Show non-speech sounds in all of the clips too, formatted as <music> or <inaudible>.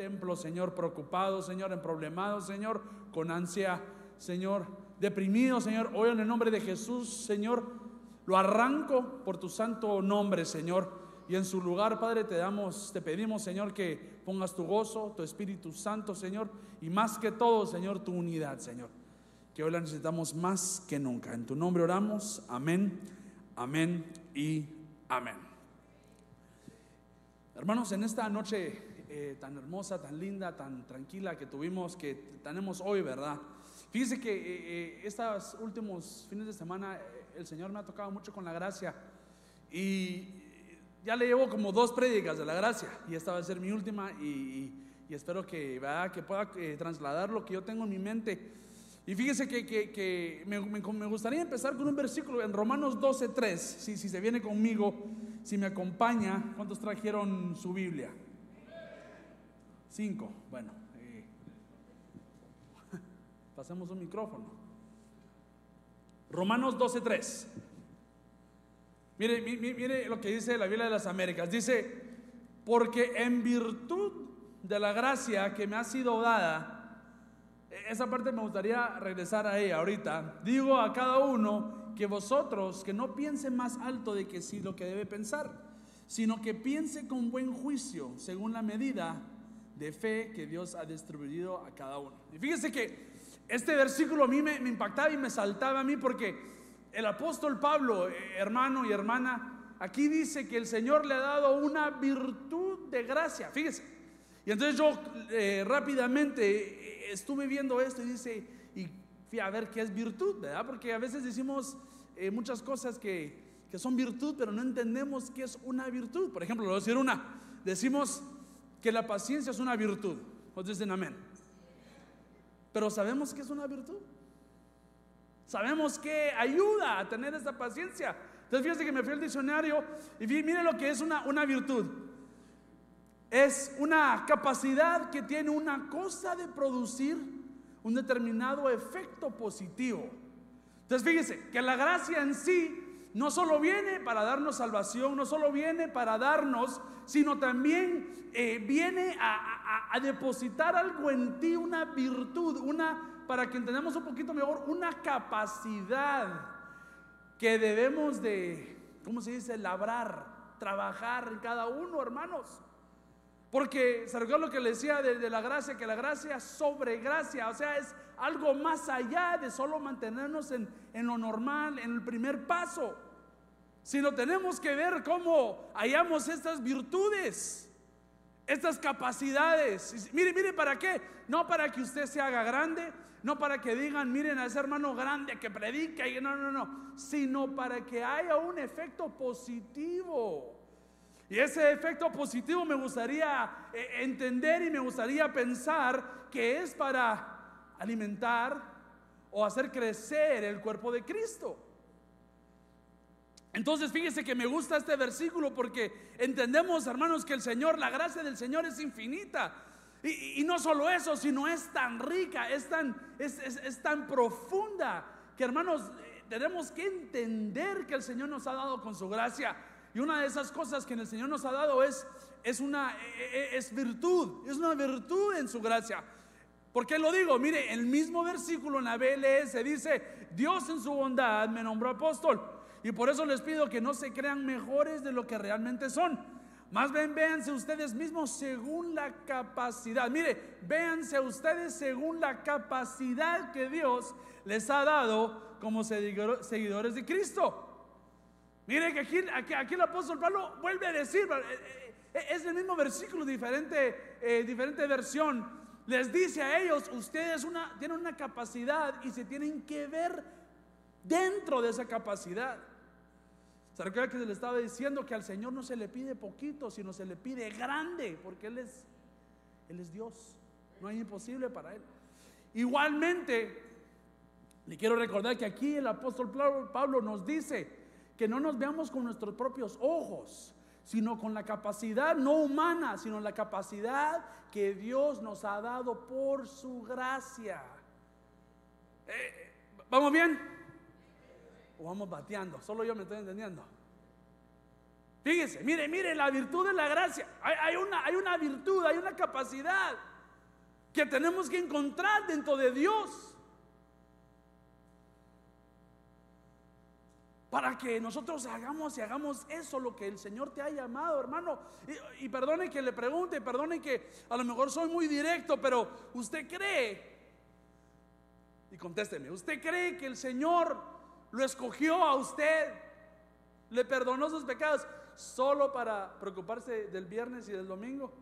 templo, Señor, preocupado, Señor, en problemado, Señor, con ansia, Señor, deprimido, Señor. Hoy en el nombre de Jesús, Señor, lo arranco por tu santo nombre, Señor. Y en su lugar, Padre, te damos, te pedimos, Señor, que pongas tu gozo, tu Espíritu Santo, Señor, y más que todo, Señor, tu unidad, Señor. Que hoy la necesitamos más que nunca. En tu nombre oramos. Amén, amén y amén. Hermanos, en esta noche eh, tan hermosa, tan linda, tan tranquila que tuvimos, que tenemos hoy, ¿verdad? Fíjese que eh, eh, estos últimos fines de semana el Señor me ha tocado mucho con la gracia y ya le llevo como dos prédicas de la gracia y esta va a ser mi última y, espero que, que pueda trasladar lo que yo tengo en mi mente. Y fíjese que, me, gustaría empezar con un versículo en Romanos 12.3, si, si se viene conmigo, si me acompaña, ¿cuántos trajeron su Biblia? Cinco, bueno. Eh, <laughs> pasemos un micrófono. Romanos 12.3. Mire, mire, mire lo que dice la Biblia de las Américas. Dice, porque en virtud de la gracia que me ha sido dada, esa parte me gustaría regresar a ella ahorita. Digo a cada uno que vosotros, que no piense más alto de que sí lo que debe pensar, sino que piense con buen juicio, según la medida de fe que Dios ha distribuido a cada uno. Y fíjese que este versículo a mí me, impactaba y me saltaba a mí porque el apóstol Pablo, eh, hermano y hermana, aquí dice que el Señor le ha dado una virtud de gracia. Fíjese. Y entonces yo eh, rápidamente eh, estuve viendo esto y dice, y fui a ver qué es virtud, ¿verdad? Porque a veces decimos muchas cosas que, que son virtud, pero no entendemos qué es una virtud. Por ejemplo, lo voy a decir una. Decimos, que la paciencia es una virtud. ¿O dicen amén? Pero sabemos que es una virtud. Sabemos que ayuda a tener esta paciencia. Entonces fíjense que me fui al diccionario y vi, mire lo que es una, una virtud. Es una capacidad que tiene una cosa de producir un determinado efecto positivo. Entonces fíjense que la gracia en sí no solo viene para darnos salvación, no solo viene para darnos, sino también eh, viene a, depositar algo en ti, una virtud, una, para que entendamos un poquito mejor, una capacidad que debemos de, ¿cómo se dice?, labrar, trabajar en cada uno, hermanos. Porque se lo que le decía de, la gracia, que la gracia sobre gracia, o sea, es algo más allá de solo mantenernos en, lo normal, en el primer paso, sino tenemos que ver cómo hallamos estas virtudes, estas capacidades. Mire, mire, ¿para qué? No para que usted se haga grande, no para que digan, miren a ese hermano grande que predica, y no, no, no, sino para que haya un efecto positivo. Y ese efecto positivo me gustaría eh, entender y me gustaría pensar que es para alimentar o hacer crecer el cuerpo de Cristo. Entonces fíjese que me gusta este versículo porque entendemos, hermanos, que el Señor, la gracia del Señor es infinita. Y, no solo eso, sino es tan rica, es tan, es tan profunda, que hermanos, eh, tenemos que entender que el Señor nos ha dado con su gracia. Y una de esas cosas que el Señor nos ha dado es, es una e, e, es virtud, es una virtud en su gracia. ¿Por qué lo digo? Mire, el mismo versículo en la BLS dice, Dios en su bondad me nombró apóstol. Y por eso les pido que no se crean mejores de lo que realmente son. Más bien véanse ustedes mismos según la capacidad. Mire, véanse ustedes según la capacidad que Dios les ha dado como seguidores de Cristo. Mire que aquí, aquí, el apóstol Pablo vuelve a decir, eh, eh, es el mismo versículo, diferente, eh, diferente versión. Les dice a ellos, ustedes tienen una capacidad y se tienen que ver dentro de esa capacidad. ¿Se recuerda que se le estaba diciendo que al Señor no se le pide poquito, sino se le pide grande, porque Él es, Él es Dios. No hay imposible para Él. Igualmente, le quiero recordar que aquí el apóstol Pablo nos dice, que no nos veamos con nuestros propios ojos, sino con la capacidad no humana, sino la capacidad que Dios nos ha dado por su gracia. Eh, ¿Vamos bien? ¿O vamos bateando? Solo yo me estoy entendiendo. Fíjese, mire, mire, la virtud de la gracia. Hay, una, hay una virtud, hay una capacidad que tenemos que encontrar dentro de Dios. Para que nosotros hagamos y hagamos eso, lo que el Señor te ha llamado, hermano. Y, perdone que le pregunte, perdone que a lo mejor soy muy directo, pero usted cree, y contésteme, ¿usted cree que el Señor lo escogió a usted? ¿Le perdonó sus pecados solo para preocuparse del viernes y del domingo?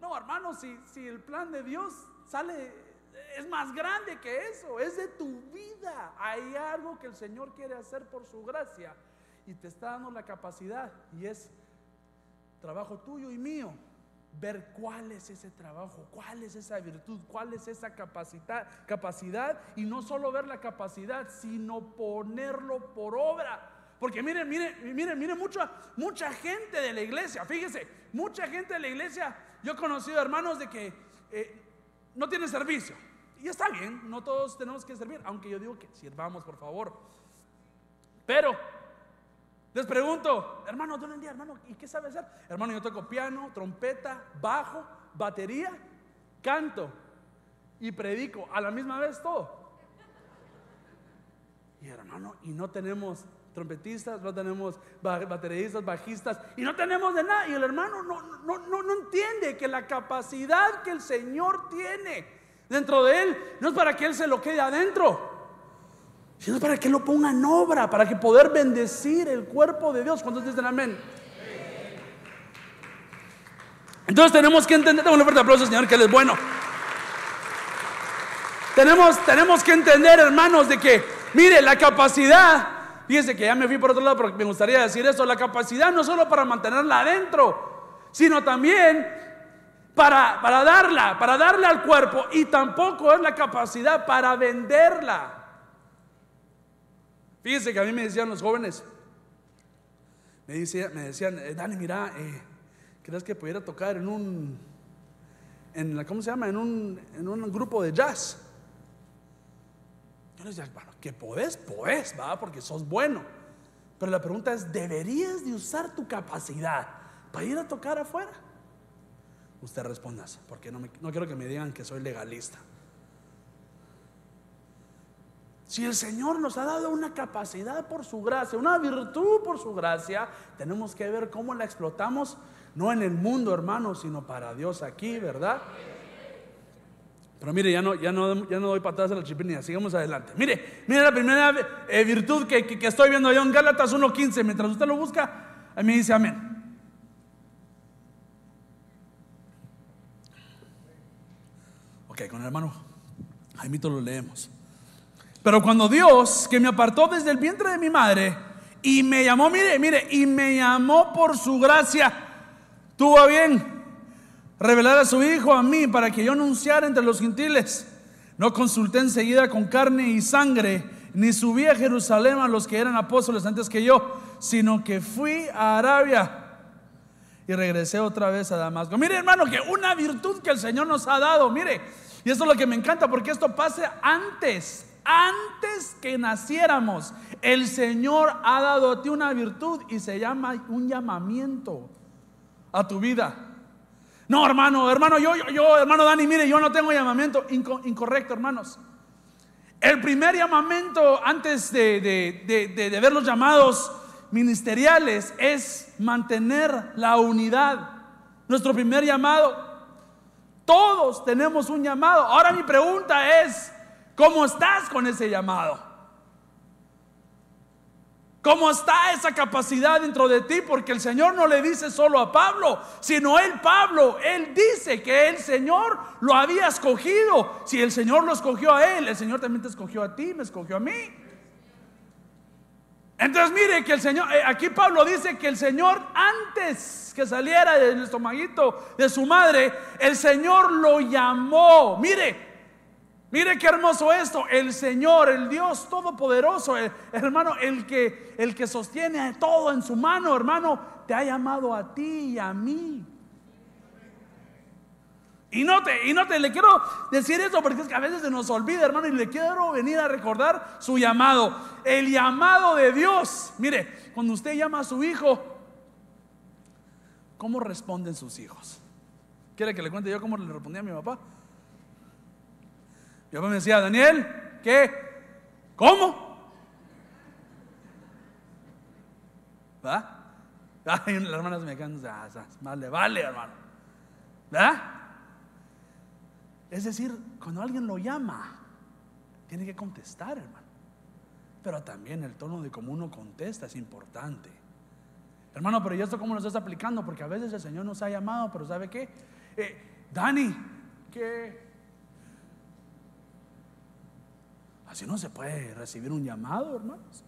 No, hermano, si, si el plan de Dios sale es más grande que eso, es de tu vida. Hay algo que el Señor quiere hacer por su gracia y te está dando la capacidad y es trabajo tuyo y mío. Ver cuál es ese trabajo, cuál es esa virtud, cuál es esa capacidad, capacidad y no solo ver la capacidad, sino ponerlo por obra. Porque miren, miren, miren, miren, mucha, mucha gente de la iglesia, fíjese, mucha gente de la iglesia, yo he conocido hermanos de que eh, no tienen servicio. Y está bien, no todos tenemos que servir, aunque yo digo que sirvamos, por favor. Pero les pregunto, hermano, ¿dónde día, hermano? ¿Y qué sabe hacer? Hermano, yo toco piano, trompeta, bajo, batería, canto y predico a la misma vez todo. Y hermano, y no tenemos trompetistas, no tenemos bateristas, bajistas, y no tenemos de nada. Y el hermano no, no, no, no entiende que la capacidad que el Señor tiene dentro de él, no es para que él se lo quede adentro, sino para que lo ponga en obra, para que poder bendecir el cuerpo de Dios. ¿Cuántos dicen amén? Entonces tenemos que entender, un fuerte aplauso, Señor, que Él es bueno. Tenemos, tenemos que entender, hermanos, de que, mire, la capacidad, fíjese que ya me fui por otro lado, pero me gustaría decir esto, la capacidad no solo para mantenerla adentro, sino también para, para darla, para darle al cuerpo y tampoco es la capacidad para venderla. Fíjense que a mí me decían los jóvenes, me, decían, me decían eh, mira, eh, ¿crees que pudiera tocar en un, en la, ¿cómo se llama? En un, en un grupo de jazz. Yo les decía, bueno, que podés, podés, va, porque sos bueno. Pero la pregunta es, ¿deberías de usar tu capacidad para ir a tocar afuera? usted responda, porque no, no quiero que me digan que soy legalista. Si el Señor nos ha dado una capacidad por su gracia, una virtud por su gracia, tenemos que ver cómo la explotamos, no en el mundo, hermano, sino para Dios aquí, ¿verdad? Pero mire, ya no, ya no, ya no doy patadas a la chipinilla, sigamos adelante. Mire, mire la primera eh, virtud que, que, estoy viendo yo en Gálatas 1.15, mientras usted lo busca, a mí dice amén. Ok, con el hermano Jaimito lo leemos. Pero cuando Dios, que me apartó desde el vientre de mi madre y me llamó, mire, mire, y me llamó por su gracia, tuvo bien revelar a su Hijo a mí para que yo anunciara entre los gentiles. No consulté enseguida con carne y sangre, ni subí a Jerusalén a los que eran apóstoles antes que yo, sino que fui a Arabia y regresé otra vez a Damasco. Mire hermano, que una virtud que el Señor nos ha dado, mire, y esto es lo que me encanta porque esto pasa antes, antes que naciéramos. El Señor ha dado a ti una virtud y se llama un llamamiento a tu vida. No, hermano, hermano, yo, yo, hermano Dani, mire, yo no tengo llamamiento. incorrecto, hermanos. El primer llamamiento antes de, de ver los llamados ministeriales es mantener la unidad. Nuestro primer llamado todos tenemos un llamado. Ahora mi pregunta es, ¿cómo estás con ese llamado? ¿Cómo está esa capacidad dentro de ti? Porque el Señor no le dice solo a Pablo, sino él, Pablo, él dice que el Señor lo había escogido. Si el Señor lo escogió a él, el Señor también te escogió a ti, me escogió a mí. Entonces mire que el Señor, eh, aquí Pablo dice que el Señor antes que saliera del estomaguito de su madre, el Señor lo llamó. Mire, mire qué hermoso esto. El Señor, el Dios todopoderoso, hermano, el que, el que sostiene todo en su mano, hermano, te ha llamado a ti y a mí. Y no, te, y no te le quiero decir eso porque es que a veces se nos olvida, hermano, y le quiero venir a recordar su llamado. El llamado de Dios. Mire, cuando usted llama a su hijo, ¿cómo responden sus hijos? ¿Quiere que le cuente yo cómo le respondía a mi papá? Papá me decía, Daniel, ¿qué? ¿Cómo? Ay, las hermanas me quedan, vale, vale, hermano. ¿Verdad? Es decir, cuando alguien lo llama, tiene que contestar, hermano. Pero también el tono de cómo uno contesta es importante. Hermano, pero ¿y esto cómo lo estás aplicando? Porque a veces el Señor nos ha llamado, pero ¿sabe qué? Eh, Dani, ¿qué? Así no se puede recibir un llamado, hermanos.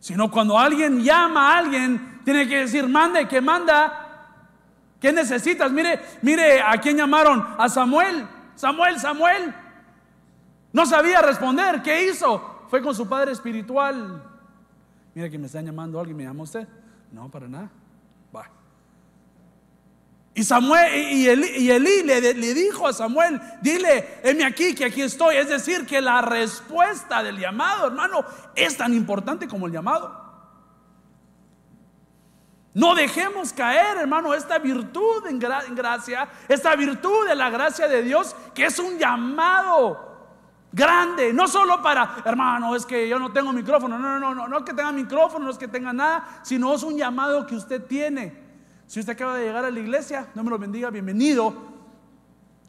Sino cuando alguien llama a alguien, tiene que decir, mande, que manda. ¿Qué necesitas? Mire, mire a quién llamaron, a Samuel. Samuel, Samuel. No sabía responder. ¿Qué hizo? Fue con su padre espiritual. Mira que me están llamando alguien, ¿me llama usted? No, para nada. Va. Y Samuel y Elí, le, dijo a Samuel, dile, heme aquí, que aquí estoy. Es decir, que la respuesta del llamado, hermano, es tan importante como el llamado. No dejemos caer, hermano, esta virtud en, gracia, esta virtud de la gracia de Dios, que es un llamado grande, no solo para, hermano, es que yo no tengo micrófono, no, no, no, no, es que tenga micrófono, no es que tenga nada, sino es un llamado que usted tiene. Si usted acaba de llegar a la iglesia, no me lo bendiga, bienvenido.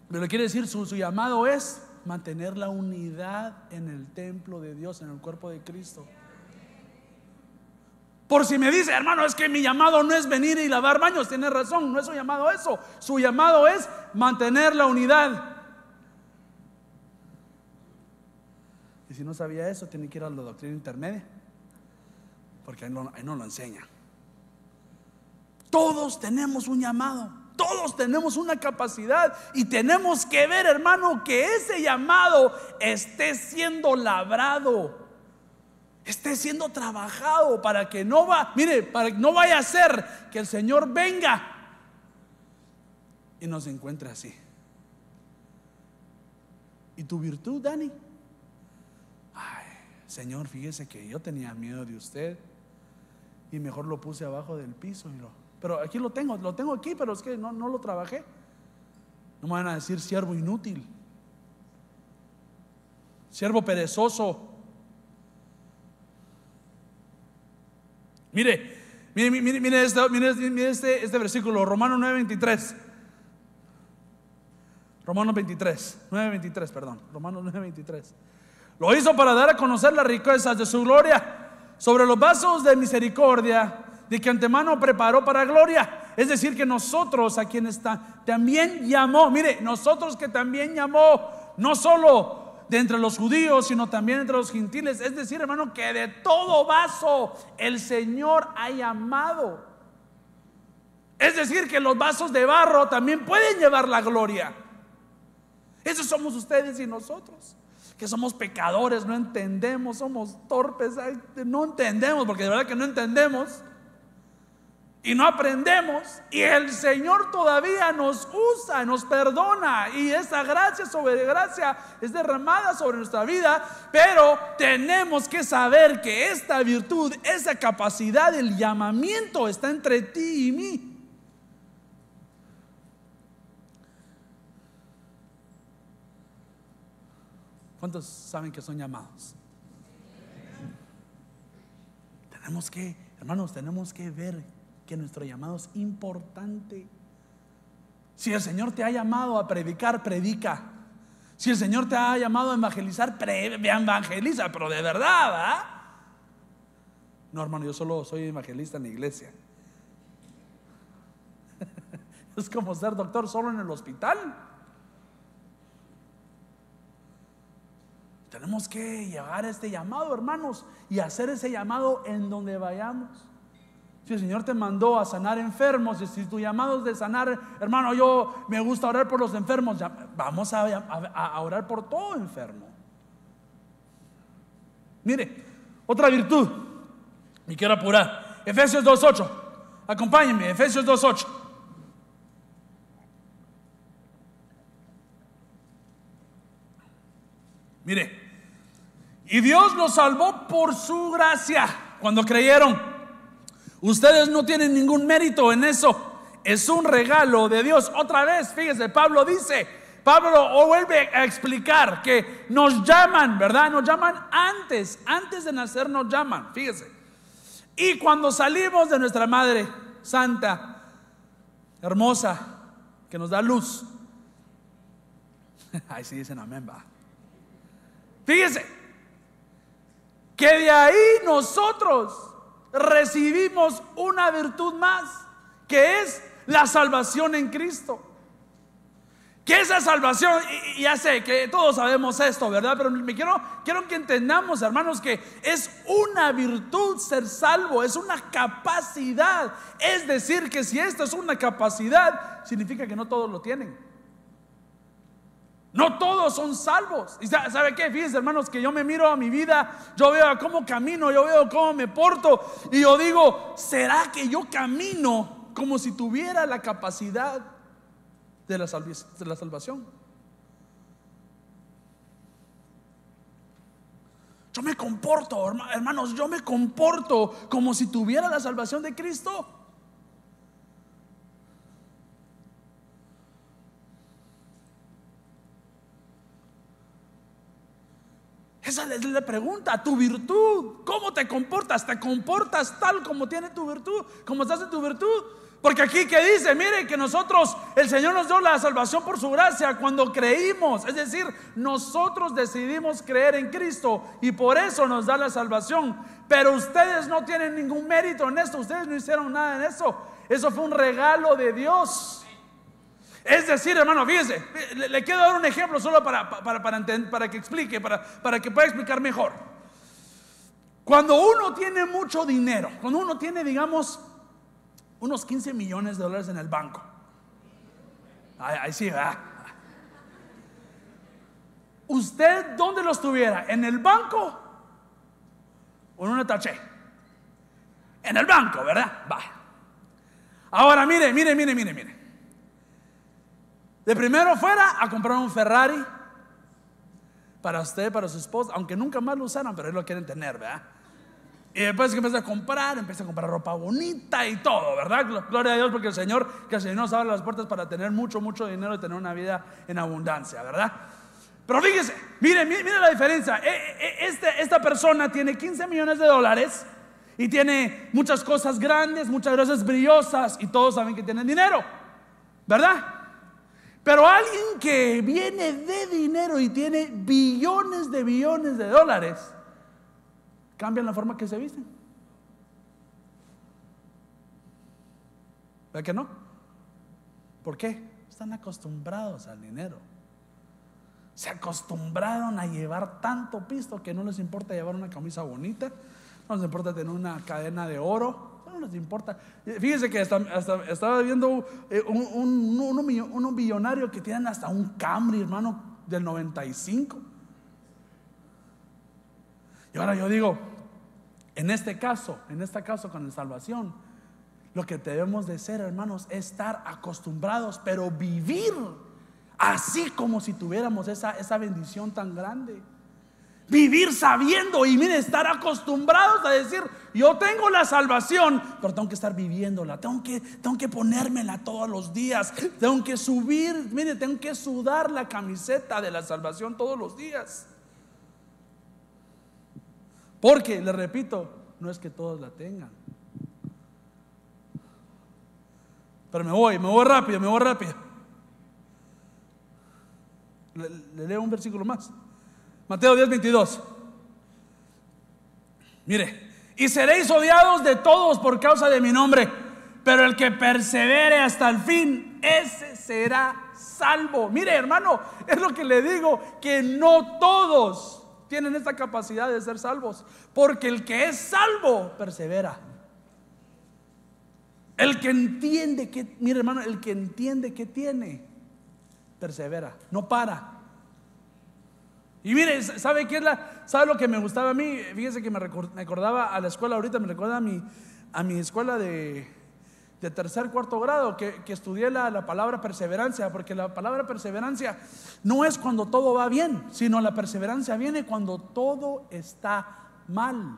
Pero le quiere decir, su llamado es mantener la unidad en el templo de Dios, en el cuerpo de Cristo. Por si me dice, hermano, es que mi llamado no es venir y lavar baños, tiene razón, no es su llamado eso. Su llamado es mantener la unidad. Y si no sabía eso, tiene que ir a la doctrina intermedia, porque no, ahí no lo enseña. Todos tenemos un llamado, todos tenemos una capacidad y tenemos que ver, hermano, que ese llamado esté siendo labrado esté siendo trabajado para que no va, mire, para que no vaya a ser que el Señor venga y nos encuentre así. ¿Y tu virtud, Dani? Ay, Señor, fíjese que yo tenía miedo de usted y mejor lo puse abajo del piso. Y lo, pero aquí lo tengo, lo tengo aquí, pero es que no, no lo trabajé. No me van a decir siervo inútil, siervo perezoso, Mire, mire, mire, mire, este, este, versículo, Romanos 9:23. Romanos 23, 9:23, perdón, Romanos 9:23. Lo hizo para dar a conocer las riquezas de su gloria sobre los vasos de misericordia de que antemano preparó para gloria. Es decir, que nosotros a quien está, también llamó, mire, nosotros que también llamó, no solo de entre los judíos, sino también entre los gentiles. Es decir, hermano, que de todo vaso el Señor ha llamado. Es decir, que los vasos de barro también pueden llevar la gloria. Esos somos ustedes y nosotros, que somos pecadores, no entendemos, somos torpes, no entendemos, porque de verdad que no entendemos y no aprendemos y el Señor todavía nos usa, nos perdona y esa gracia sobre gracia es derramada sobre nuestra vida, pero tenemos que saber que esta virtud, esa capacidad, el llamamiento está entre ti y mí. ¿Cuántos saben que son llamados? Tenemos que, hermanos, tenemos que ver que nuestro llamado es importante. Si el Señor te ha llamado a predicar, predica. Si el Señor te ha llamado a evangelizar, evangeliza, pero de verdad, ¿ah? No, hermano, yo solo soy evangelista en la iglesia. <laughs> es como ser doctor solo en el hospital. Tenemos que llevar este llamado, hermanos, y hacer ese llamado en donde vayamos. Si el Señor te mandó a sanar enfermos, y si tu llamado es de sanar, hermano, yo me gusta orar por los enfermos, vamos a, orar por todo enfermo. Mire, otra virtud, Me quiero apurar, Efesios 2.8, acompáñenme, Efesios 2.8. Mire, y Dios los salvó por su gracia cuando creyeron Ustedes no tienen ningún mérito en eso. Es un regalo de Dios. Otra vez, fíjese, Pablo dice, Pablo vuelve a explicar que nos llaman, ¿verdad? Nos llaman antes, antes de nacer nos llaman, fíjese. Y cuando salimos de nuestra Madre Santa, hermosa, que nos da luz. <laughs> Ahí sí dicen amén, va. Fíjese, que de ahí nosotros recibimos una virtud más, que es la salvación en Cristo. Que esa salvación, y, ya sé que todos sabemos esto, ¿verdad? Pero me quiero, quiero que entendamos, hermanos, que es una virtud ser salvo, es una capacidad. Es decir, que si esto es una capacidad, significa que no todos lo tienen. No todos son salvos. ¿Y sabe qué? Fíjense, hermanos, que yo me miro a mi vida, yo veo cómo camino, yo veo cómo me porto, y yo digo, ¿será que yo camino como si tuviera la capacidad de la, de la salvación. Yo me comporto, hermanos, yo me comporto como si tuviera la salvación de Cristo. Esa es la pregunta, tu virtud. ¿Cómo te comportas? ¿Te comportas tal como tiene tu virtud? ¿Cómo estás en tu virtud? Porque aquí que dice, mire que nosotros, el Señor nos dio la salvación por su gracia cuando creímos. Es decir, nosotros decidimos creer en Cristo y por eso nos da la salvación. Pero ustedes no tienen ningún mérito en esto, ustedes no hicieron nada en eso. Eso fue un regalo de Dios. Es decir, hermano, fíjese, le, quiero dar un ejemplo solo para, para, para, para que explique, para, que pueda explicar mejor. Cuando uno tiene mucho dinero, cuando uno tiene, digamos, unos 15 millones de dólares en el banco. Ahí, sí, ¿verdad? ¿Usted dónde los tuviera? ¿En el banco o en una taché? En el banco, ¿verdad? Va. Ahora, mire, mire, mire, mire, mire. De primero fuera a comprar un Ferrari para usted, para su esposa, aunque nunca más lo usaran, pero él lo quieren tener, ¿verdad? Y después que empieza a comprar, empieza a comprar ropa bonita y todo, ¿verdad? Gloria a Dios porque el Señor, que el Señor nos abre las puertas para tener mucho, mucho dinero y tener una vida en abundancia, ¿verdad? Pero fíjese, mire, mire la diferencia. E, e, e, este, esta persona tiene 15 millones de dólares y tiene muchas cosas grandes, muchas cosas brillosas y todos saben que tienen dinero, ¿verdad? Pero alguien que viene de dinero y tiene billones de billones de dólares, cambian la forma que se visten. ¿Ve que no? ¿Por qué? Están acostumbrados al dinero. Se acostumbraron a llevar tanto pisto que no les importa llevar una camisa bonita, no les importa tener una cadena de oro, les importa. Fíjense que estaba viendo eh, un, un, billonario que tienen hasta un Camry, hermano, del 95. Y ahora yo digo, en este caso, en este caso con la salvación, lo que debemos de ser, hermanos, es estar acostumbrados, pero vivir así como si tuviéramos esa, esa bendición tan grande. Vivir sabiendo y mire, estar acostumbrados a decir, yo tengo la salvación, pero tengo que estar viviéndola, tengo que, tengo que ponérmela todos los días, tengo que subir, mire, tengo que sudar la camiseta de la salvación todos los días. Porque, le repito, no es que todos la tengan. Pero me voy, me voy rápido, me voy rápido. Le, leo un versículo más. Mateo 10, 22. Mire, y seréis odiados de todos por causa de mi nombre, pero el que persevere hasta el fin, ese será salvo. Mire, hermano, es lo que le digo, que no todos tienen esta capacidad de ser salvos. Porque el que es salvo persevera. El que entiende que, mire hermano, el que entiende que tiene, persevera, no para. Y mire, ¿sabe qué es la, sabe lo que me gustaba a mí? Fíjese que me recordaba a la escuela ahorita, me recuerda a mi, a mi escuela de, de tercer, cuarto grado, que, estudié la, la, palabra perseverancia, porque la palabra perseverancia no es cuando todo va bien, sino la perseverancia viene cuando todo está mal.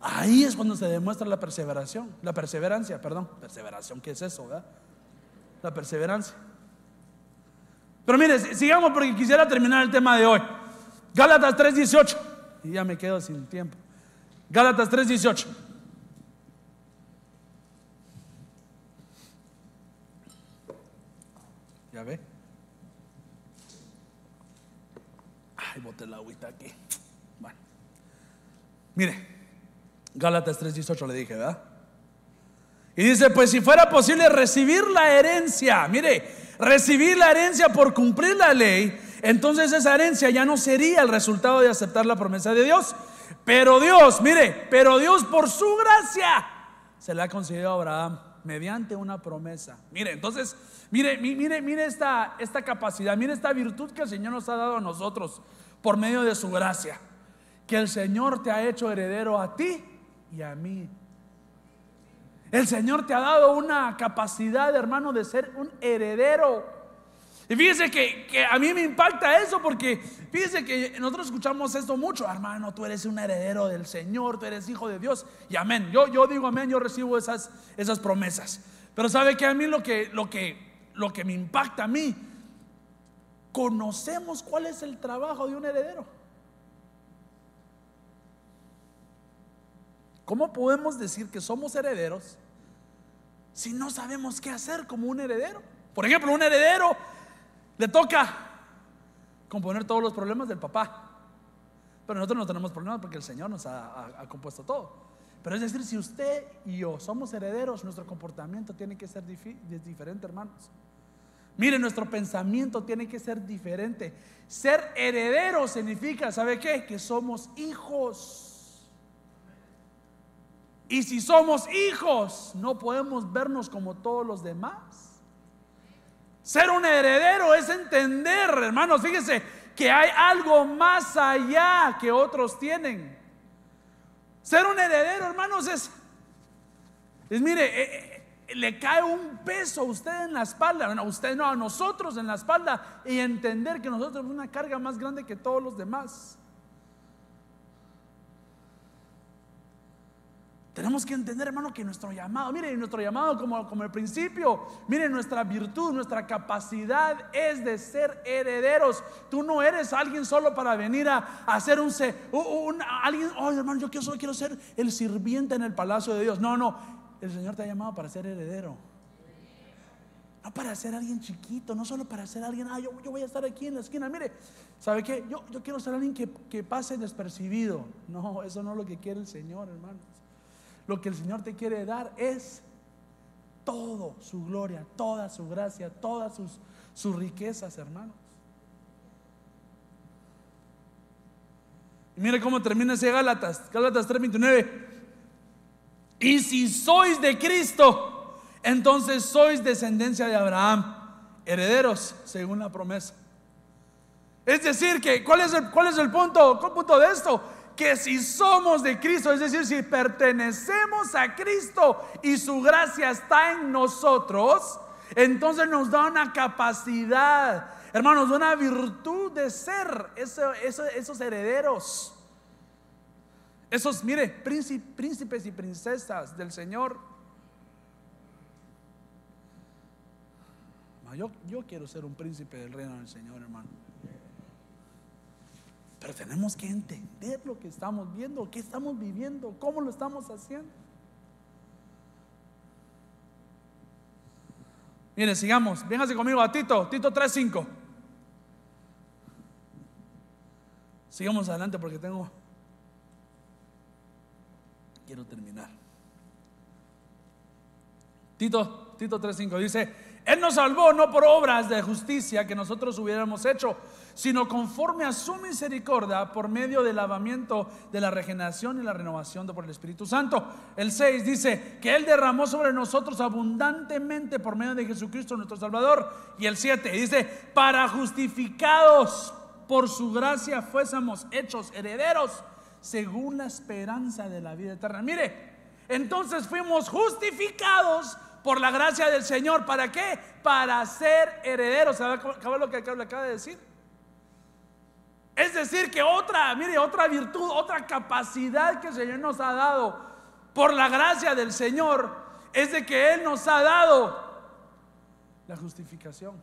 Ahí es cuando se demuestra la perseveración, la perseverancia, perdón, perseveración, ¿qué es eso? Verdad? La perseverancia. Pero mire, sigamos porque quisiera terminar el tema de hoy. Gálatas 3:18, y ya me quedo sin tiempo. Gálatas 3:18. ¿Ya ve? Ay, boté la agüita aquí. Bueno. Mire, Gálatas 3:18 le dije, ¿verdad? Y dice, pues si fuera posible recibir la herencia, mire, recibir la herencia por cumplir la ley, entonces esa herencia ya no sería el resultado de aceptar la promesa de Dios. Pero Dios, mire, pero Dios por su gracia se la ha concedido a Abraham mediante una promesa. Mire, entonces Mire, mire, mire esta, esta capacidad, mire esta virtud que el Señor nos ha dado a nosotros por medio de su gracia. Que el Señor te ha hecho heredero a ti y a mí. El Señor te ha dado una capacidad, hermano, de ser un heredero. Y fíjese que, a mí me impacta eso porque fíjese que nosotros escuchamos esto mucho, hermano, tú eres un heredero del Señor, tú eres hijo de Dios y amén. Yo, yo digo amén, yo recibo esas, esas promesas. Pero sabe que a mí lo que, lo que lo que me impacta a mí, conocemos cuál es el trabajo de un heredero. ¿Cómo podemos decir que somos herederos si no sabemos qué hacer como un heredero? Por ejemplo, un heredero le toca componer todos los problemas del papá. Pero nosotros no tenemos problemas porque el Señor nos ha, compuesto todo. Pero es decir, si usted y yo somos herederos, nuestro comportamiento tiene que ser diferente, hermanos. Mire, nuestro pensamiento tiene que ser diferente. Ser heredero significa, ¿sabe qué? Que somos hijos. Y si somos hijos, no podemos vernos como todos los demás. Ser un heredero es entender, hermanos, fíjese que hay algo más allá que otros tienen. Ser un heredero, hermanos, es, es mire, eh, eh, le cae un peso a usted en la espalda, a usted no, a nosotros en la espalda, y entender que nosotros tenemos una carga más grande que todos los demás. Tenemos que entender, hermano, que nuestro llamado, mire, nuestro llamado como, como el principio, mire, nuestra virtud, nuestra capacidad es de ser herederos. Tú no eres alguien solo para venir a, hacer un, un, alguien, oh hermano, yo quiero, solo quiero ser el sirviente en el palacio de Dios. No, no, el Señor te ha llamado para ser heredero. No para ser alguien chiquito, no solo para ser alguien, ah, yo, voy a estar aquí en la esquina. Mire, ¿sabe qué? Yo, yo quiero ser alguien que, que pase despercibido. No, eso no es lo que quiere el Señor, hermanos. Lo que el Señor te quiere dar es todo su gloria, toda su gracia, todas sus, riquezas, hermanos. Y mire cómo termina ese Gálatas, Gálatas 3:29. Y si sois de Cristo, entonces sois descendencia de Abraham, herederos según la promesa. Es decir, que ¿cuál es el, cuál es el punto, ¿cuál punto de esto? Que si somos de Cristo, es decir, si pertenecemos a Cristo y su gracia está en nosotros, entonces nos da una capacidad, hermanos, una virtud de ser esos herederos. Esos, mire, príncipes y princesas del Señor. Yo quiero ser un príncipe del reino del Señor, hermano. Pero tenemos que entender lo que estamos viendo, qué estamos viviendo, cómo lo estamos haciendo. Mire, sigamos. Véngase conmigo a Tito, Tito 3.5. Sigamos adelante porque tengo quiero terminar. Tito, Tito 3.5 dice, Él nos salvó no por obras de justicia que nosotros hubiéramos hecho, sino conforme a su misericordia por medio del lavamiento de la regeneración y la renovación por el Espíritu Santo. El 6 dice que Él derramó sobre nosotros abundantemente por medio de Jesucristo nuestro Salvador. Y el 7 dice, para justificados por su gracia fuésemos hechos herederos según la esperanza de la vida eterna. Mire, Entonces fuimos justificados por la gracia del Señor. ¿Para qué? Para ser herederos. ¿Sabe lo que acaba de decir? Es decir, que otra, mire, otra virtud, otra capacidad que el Señor nos ha dado por la gracia del Señor es de que Él nos ha dado la justificación.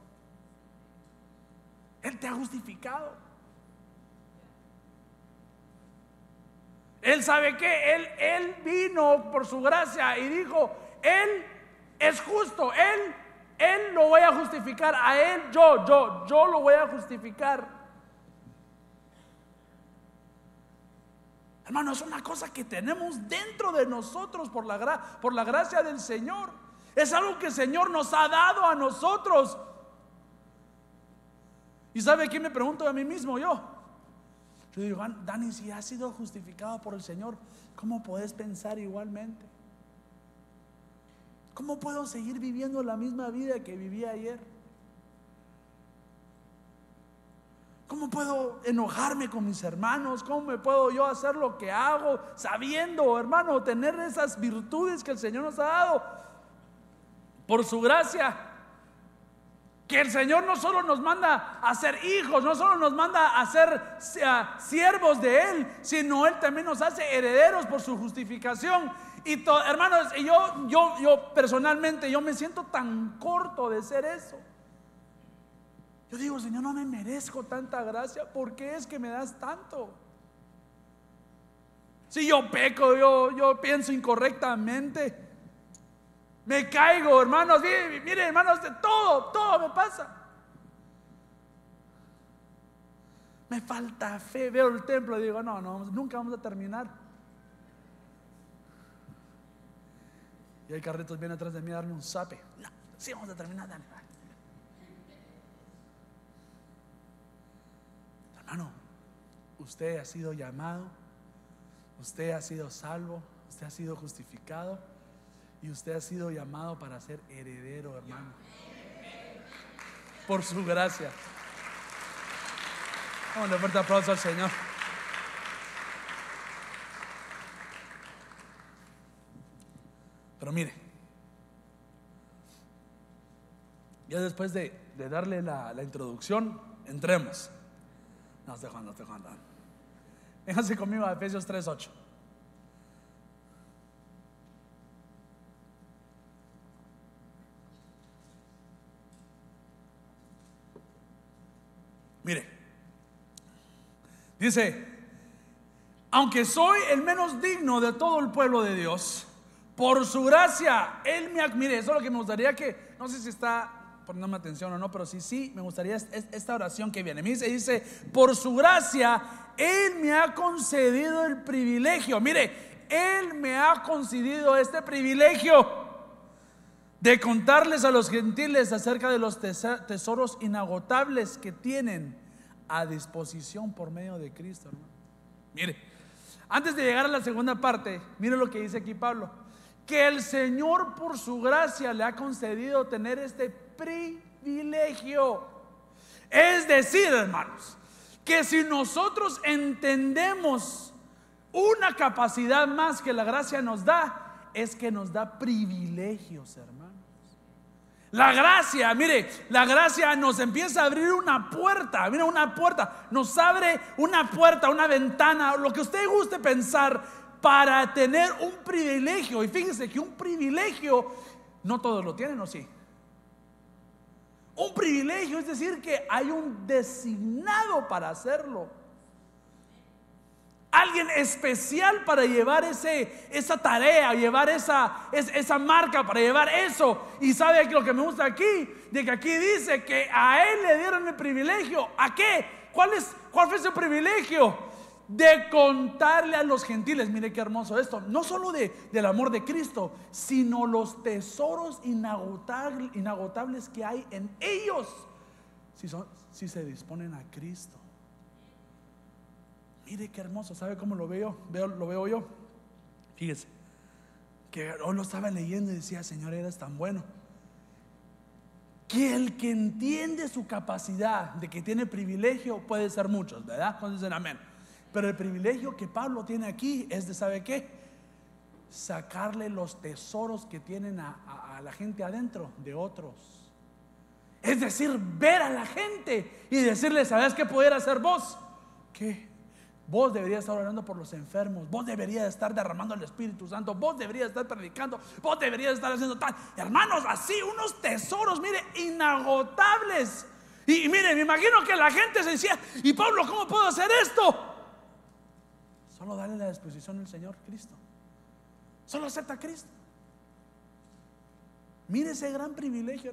Él te ha justificado. Él sabe que él, él vino por su gracia y dijo, Él es justo, Él, Él lo voy a justificar, a Él yo, yo, yo lo voy a justificar. Hermano, es una cosa que tenemos dentro de nosotros por la, por la gracia del Señor. Es algo que el Señor nos ha dado a nosotros. ¿Y sabe quién me pregunto a mí mismo? Yo. Yo digo, Dani, si has sido justificado por el Señor, ¿cómo puedes pensar igualmente? ¿Cómo puedo seguir viviendo la misma vida que viví ayer? ¿Cómo puedo enojarme con mis hermanos? ¿Cómo me puedo yo hacer lo que hago sabiendo, hermano, tener esas virtudes que el Señor nos ha dado por su gracia? Que el Señor no solo nos manda a ser hijos, no solo nos manda a ser siervos de Él, sino Él también nos hace herederos por su justificación. Y hermanos, yo, yo, yo personalmente, yo me siento tan corto de ser eso. Yo digo, Señor, no me merezco tanta gracia, ¿por qué es que me das tanto? Si yo peco, yo, yo pienso incorrectamente. Me caigo, hermanos. Miren, hermanos, todo, todo me pasa. Me falta fe. Veo el templo y digo, no, no, nunca vamos a terminar. Y hay carritos vienen atrás de mí a darme un sape. No, sí vamos a terminar, Hermano, usted ha sido llamado, usted ha sido salvo, usted ha sido justificado y usted ha sido llamado para ser heredero, hermano. Por su gracia. Vamos a fuerte aplauso al Señor. Pero mire, ya después de, darle la, introducción, entremos. No, estoy jugando, estoy jugando. Vénganse conmigo a Efesios 3.8. Mire, dice, aunque soy el menos digno de todo el pueblo de Dios, por su gracia, Él me... Mire, eso es lo que me gustaría que, no sé si está poniéndome atención o no, pero sí, sí, me gustaría esta oración que viene. Me dice, por su gracia, Él me ha concedido el privilegio. Mire, Él me ha concedido este privilegio de contarles a los gentiles acerca de los tesoros inagotables que tienen a disposición por medio de Cristo, Mire, antes de llegar a la segunda parte, mire lo que dice aquí Pablo, que el Señor por su gracia le ha concedido tener este privilegio. Es decir, hermanos, que si nosotros entendemos una capacidad más que la gracia nos da, es que nos da privilegios, hermanos. La gracia, mire, la gracia nos empieza a abrir una puerta, mira, una puerta, nos abre una puerta, una ventana, lo que usted guste pensar para tener un privilegio. Y fíjese que un privilegio no todos lo tienen, ¿o sí? Un privilegio es decir que hay un designado para hacerlo alguien especial para llevar ese, esa tarea, llevar esa, esa marca, para llevar eso. Y sabe lo que me gusta aquí, de que aquí dice que a él le dieron el privilegio. ¿A qué? ¿Cuál, es, cuál fue ese privilegio? De contarle a los gentiles, mire qué hermoso esto, no solo de, del amor de Cristo, sino los tesoros inagotables, que hay en ellos, si, son, si se disponen a Cristo. Mire qué hermoso, ¿sabe cómo lo veo? veo lo veo yo. Fíjese, que hoy lo estaba leyendo y decía, Señor, eres tan bueno. Que el que entiende su capacidad de que tiene privilegio puede ser muchos, ¿verdad? Cuando dicen amén. Pero el privilegio que Pablo tiene aquí es de, ¿sabe qué? sacarle los tesoros que tienen a, la gente adentro de otros. Es decir, ver a la gente y decirle, ¿sabes qué pudiera hacer vos? ¿Qué? Vos deberías estar orando por los enfermos, vos deberías estar derramando el Espíritu Santo, vos deberías estar predicando, vos deberías estar haciendo tal. Hermanos, así unos tesoros, mire, inagotables. Y, mire, me imagino que la gente se decía, ¿y Pablo cómo puedo hacer esto? Solo dale la disposición al Señor Cristo. Solo acepta a Cristo. Mire ese gran privilegio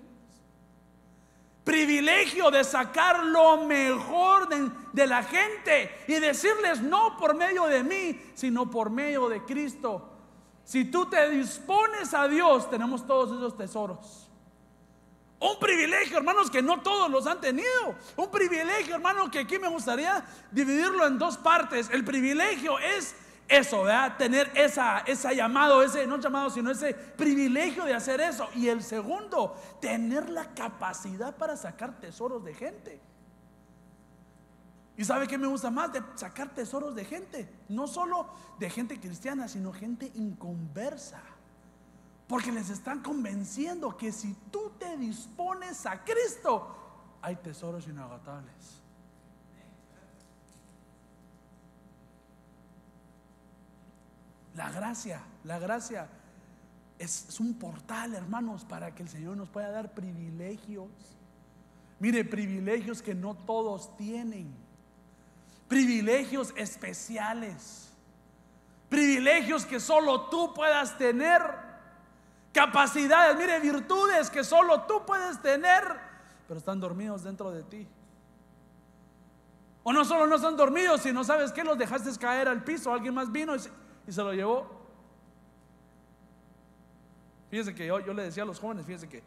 privilegio de sacar lo mejor de, la gente y decirles no por medio de mí, sino por medio de Cristo. Si tú te dispones a Dios, tenemos todos esos tesoros. Un privilegio, hermanos, que no todos los han tenido. Un privilegio, hermano, que aquí me gustaría dividirlo en dos partes. El privilegio es eso, ¿verdad? Tener esa, esa llamado, ese, no llamado, sino ese privilegio de hacer eso. Y el segundo, tener la capacidad para sacar tesoros de gente. ¿Y sabe qué me gusta más? De sacar tesoros de gente. No solo de gente cristiana, sino gente inconversa. Porque les están convenciendo que si tú te dispones a Cristo, hay tesoros inagotables. La gracia, la gracia es, un portal, hermanos, para que el Señor nos pueda dar privilegios. Mire, privilegios que no todos tienen. Privilegios especiales. Privilegios que solo tú puedas tener. Capacidades, mire, virtudes que solo tú puedes tener, pero están dormidos dentro de ti. O no solo no están dormidos, sino sabes que los dejaste caer al piso. Alguien más vino y se lo llevó. Fíjense que yo, yo le decía a los jóvenes, fíjense que,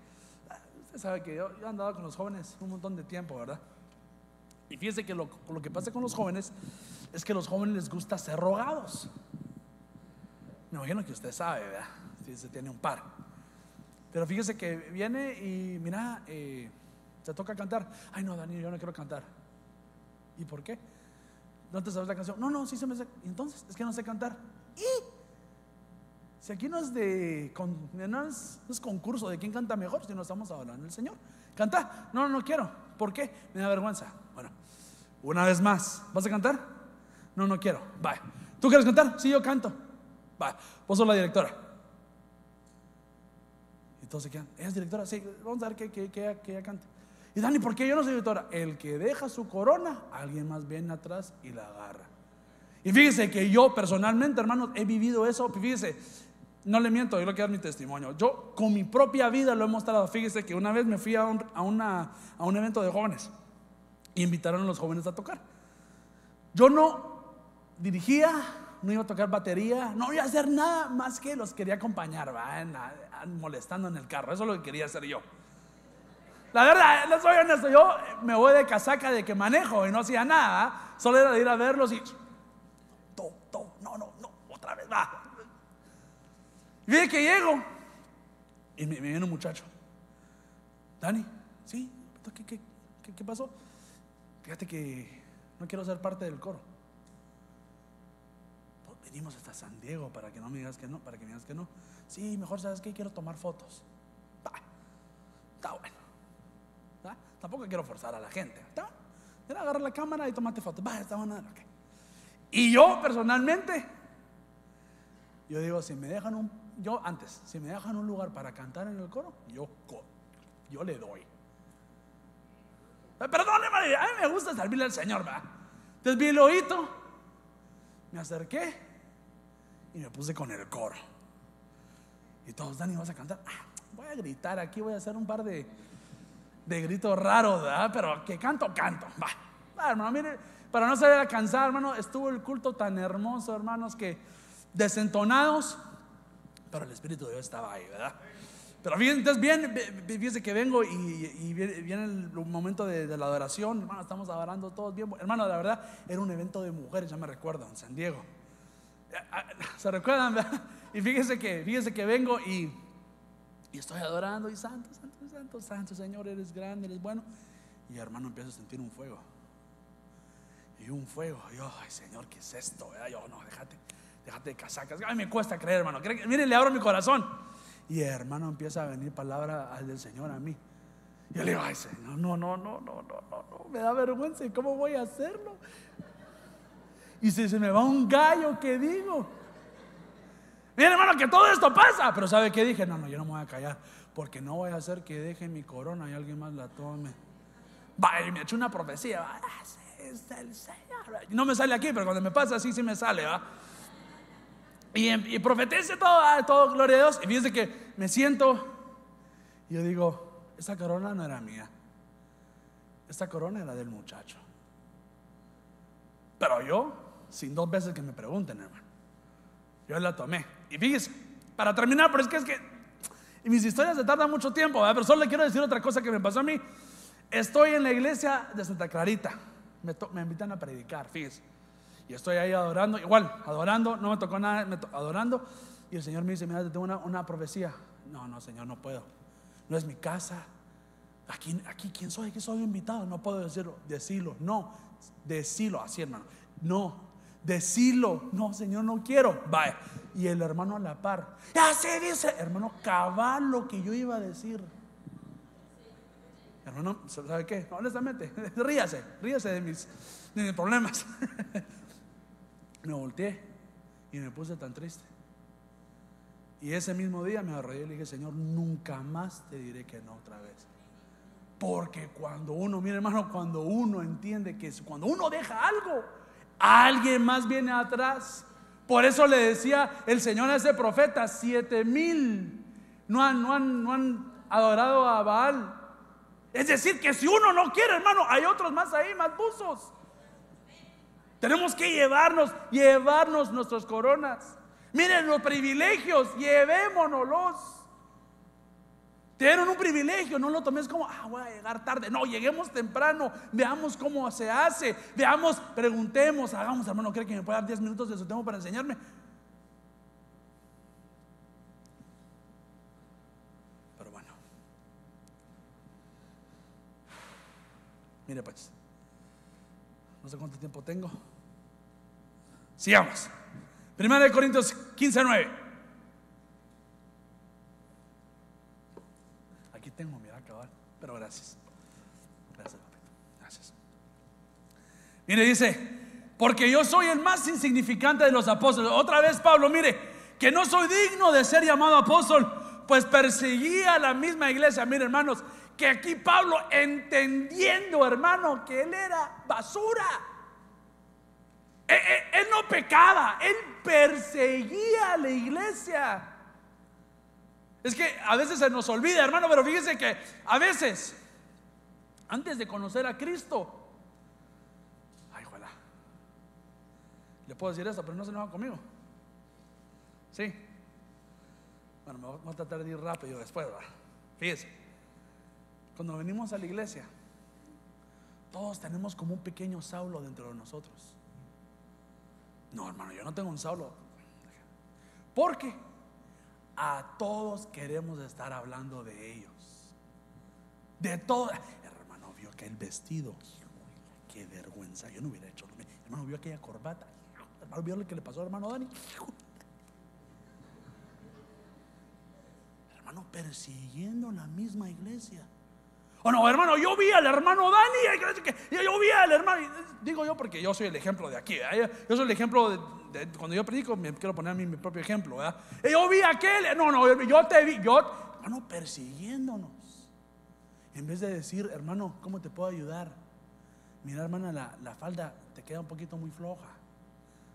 usted sabe que yo, he andado con los jóvenes un montón de tiempo, ¿verdad? Y fíjense que lo, lo que pasa con los jóvenes es que a los jóvenes les gusta ser rogados. Me imagino que usted sabe, ¿verdad? Se tiene un par. Pero fíjese que viene y mira, eh, se toca cantar. Ay, no, Daniel, yo no quiero cantar. ¿Y por qué? ¿No te sabes la canción? No, no, sí se me Entonces, es que no sé cantar. ¿Y? Si aquí no es de no es, concurso de quién canta mejor, si no estamos hablando del Señor. Canta. No, no, quiero. ¿Por qué? Me da vergüenza. Bueno, una vez más. ¿Vas a cantar? No, no quiero. Vaya. ¿Tú quieres cantar? Sí, yo canto. Vaya. Vos sos la directora. Y todos se quedan. ¿Ella es directora? Sí, vamos a ver que, que, que, ella cante. Y Dani, ¿por qué yo no soy directora? El que deja su corona, alguien más viene atrás y la agarra. Y fíjese que yo personalmente, hermanos, he vivido eso. Fíjese, no le miento, yo lo quiero dar mi testimonio. Yo con mi propia vida lo he mostrado. Fíjese que una vez me fui a un, a una, a un evento de jóvenes y invitaron a los jóvenes a tocar. Yo no dirigía, no iba a tocar batería, no iba a hacer nada más que los quería acompañar, molestando en el carro. Eso es lo que quería hacer yo. La verdad, les soy honesto, yo me voy de casaca de que manejo y no hacía nada, solo era de ir a verlos y no, no, no, otra vez va. Y ve que llego y me, viene un muchacho. Dani, ¿sí? ¿Qué, qué, pasó? Fíjate que no quiero ser parte del coro. Venimos hasta San Diego para que no me digas que no, para que me digas que no. Sí, mejor sabes que quiero tomar fotos. está bueno. Tampoco quiero forzar a la gente. ¿Está? Agarrar la cámara y tomarte fotos. Va, está bueno. Y yo personalmente, yo digo, si me dejan un, yo antes, si me dejan un lugar para cantar en el coro, yo, yo le doy. Eh, perdóneme, a mí me gusta servirle al Señor, ¿verdad? Entonces vi el oído, me acerqué y me puse con el coro. Y todos, Dani, ¿vas a cantar? Ah, voy a gritar aquí, voy a hacer un par de, de gritos raros, ¿verdad? Pero que canto, canto. Va, hermano, mire para no salir a cansar, hermano, estuvo el culto tan hermoso, hermanos, que desentonados, pero el Espíritu de Dios estaba ahí, ¿verdad? Pero fíjense, bien, fíjense que vengo y, viene el momento de, la adoración, hermano, estamos adorando todos bien. Hermano, la verdad, era un evento de mujeres, ya me recuerdo, en San Diego. ¿Se recuerdan? Y fíjense que, fíjense que vengo y, y estoy adorando y santo, santo, santo, santo, Señor, eres grande, eres bueno. Y hermano, empiezo a sentir un fuego y un fuego. yo, ay Señor, ¿qué es esto? Yo, no, déjate, déjate de casacas. Ay, me cuesta creer, hermano. Miren, le abro mi corazón. Y hermano empieza a venir palabra del Señor a mí. Y yo le digo, ay Señor, no, no, no, no, no, no, no, me da vergüenza. ¿Y cómo voy a hacerlo? Y si se me va un gallo, ¿qué digo? Miren, hermano, que todo esto pasa. Pero ¿sabe qué dije? No, no, yo no me voy a callar. Porque no voy a hacer que deje mi corona y alguien más la tome. Va, y me echó una profecía. Va, Señor. No me sale aquí, pero cuando me pasa así, sí me sale, ¿va? Y, y profetice todo, todo, gloria a Dios. Y fíjense que me siento y yo digo, esta corona no era mía. Esta corona era del muchacho. Pero yo, sin dos veces que me pregunten, hermano, yo la tomé. Y fíjese, para terminar, pero es que es que y mis historias se tardan mucho tiempo, pero solo le quiero decir otra cosa que me pasó a mí. Estoy en la iglesia de Santa Clarita. Me, me invitan a predicar, fíjese. Y estoy ahí adorando, igual, adorando, no me tocó nada, adorando. Y el Señor me dice, mira, tengo una, una, profecía. No, no, Señor, no puedo. No es mi casa. Aquí, aquí, ¿quién soy? Aquí soy invitado. No puedo decirlo. Decirlo, no. Decirlo, así hermano. No, decirlo. No, Señor, no quiero. Vaya. Y el hermano a la par. Así dice, hermano, cabal lo que yo iba a decir. Hermano, ¿sabe qué? Honestamente, <laughs> ríase, ríase de mis, de mis problemas. <laughs> me volteé y me puse tan triste. Y ese mismo día me arrodillé y le dije, Señor, nunca más te diré que no otra vez. Porque cuando uno, mire hermano, cuando uno entiende que cuando uno deja algo, alguien más viene atrás. Por eso le decía el Señor a ese profeta, siete mil no han, adorado a Baal. Es decir, que si uno no quiere, hermano, hay otros más ahí, más buzos. Tenemos que llevarnos, llevarnos nuestras coronas. Miren los privilegios, llevémonos. Tienen un privilegio, no lo tomes como, ah, voy a llegar tarde. No, lleguemos temprano, veamos cómo se hace, veamos, preguntemos, hagamos, hermano, ¿cree que me puede dar 10 minutos de su tiempo para enseñarme? Pero bueno, mire pues. No sé cuánto tiempo tengo. Sigamos. Primera de Corintios 15, 9. Aquí tengo, mira, cabal. Pero gracias. Gracias, papito. Gracias. Mire, dice, porque yo soy el más insignificante de los apóstoles. Otra vez, Pablo, mire, que no soy digno de ser llamado apóstol, pues perseguía la misma iglesia. Mire, hermanos, que aquí Pablo entendiendo, hermano, que él era basura. Él, él, no pecaba, él perseguía a la iglesia. Es que a veces se nos olvida, hermano, pero fíjese que a veces, antes de conocer a Cristo, ay, ojalá, le puedo decir esto, pero no se enoja conmigo. Sí. Bueno, me voy a tratar de ir rápido después, Fíjese. Cuando venimos a la iglesia, todos tenemos como un pequeño Saulo dentro de nosotros. No, hermano, yo no tengo un Saulo. Porque a todos queremos estar hablando de ellos. De todo. Hermano, vio aquel vestido. Qué vergüenza. Yo no hubiera hecho. Hermano, vio aquella corbata. Hermano, vio lo que le pasó al hermano Dani. Hermano, persiguiendo la misma iglesia. O no, hermano, yo vi al hermano Dani, yo vi al hermano, digo yo porque yo soy el ejemplo de aquí, yo soy el ejemplo de, cuando yo predico, me quiero poner a mi propio ejemplo, ¿verdad? Yo vi a aquel, no, no, yo te vi, yo, hermano, persiguiéndonos. En vez de decir, hermano, ¿cómo te puedo ayudar? Mira, hermana, la, la falda te queda un poquito muy floja,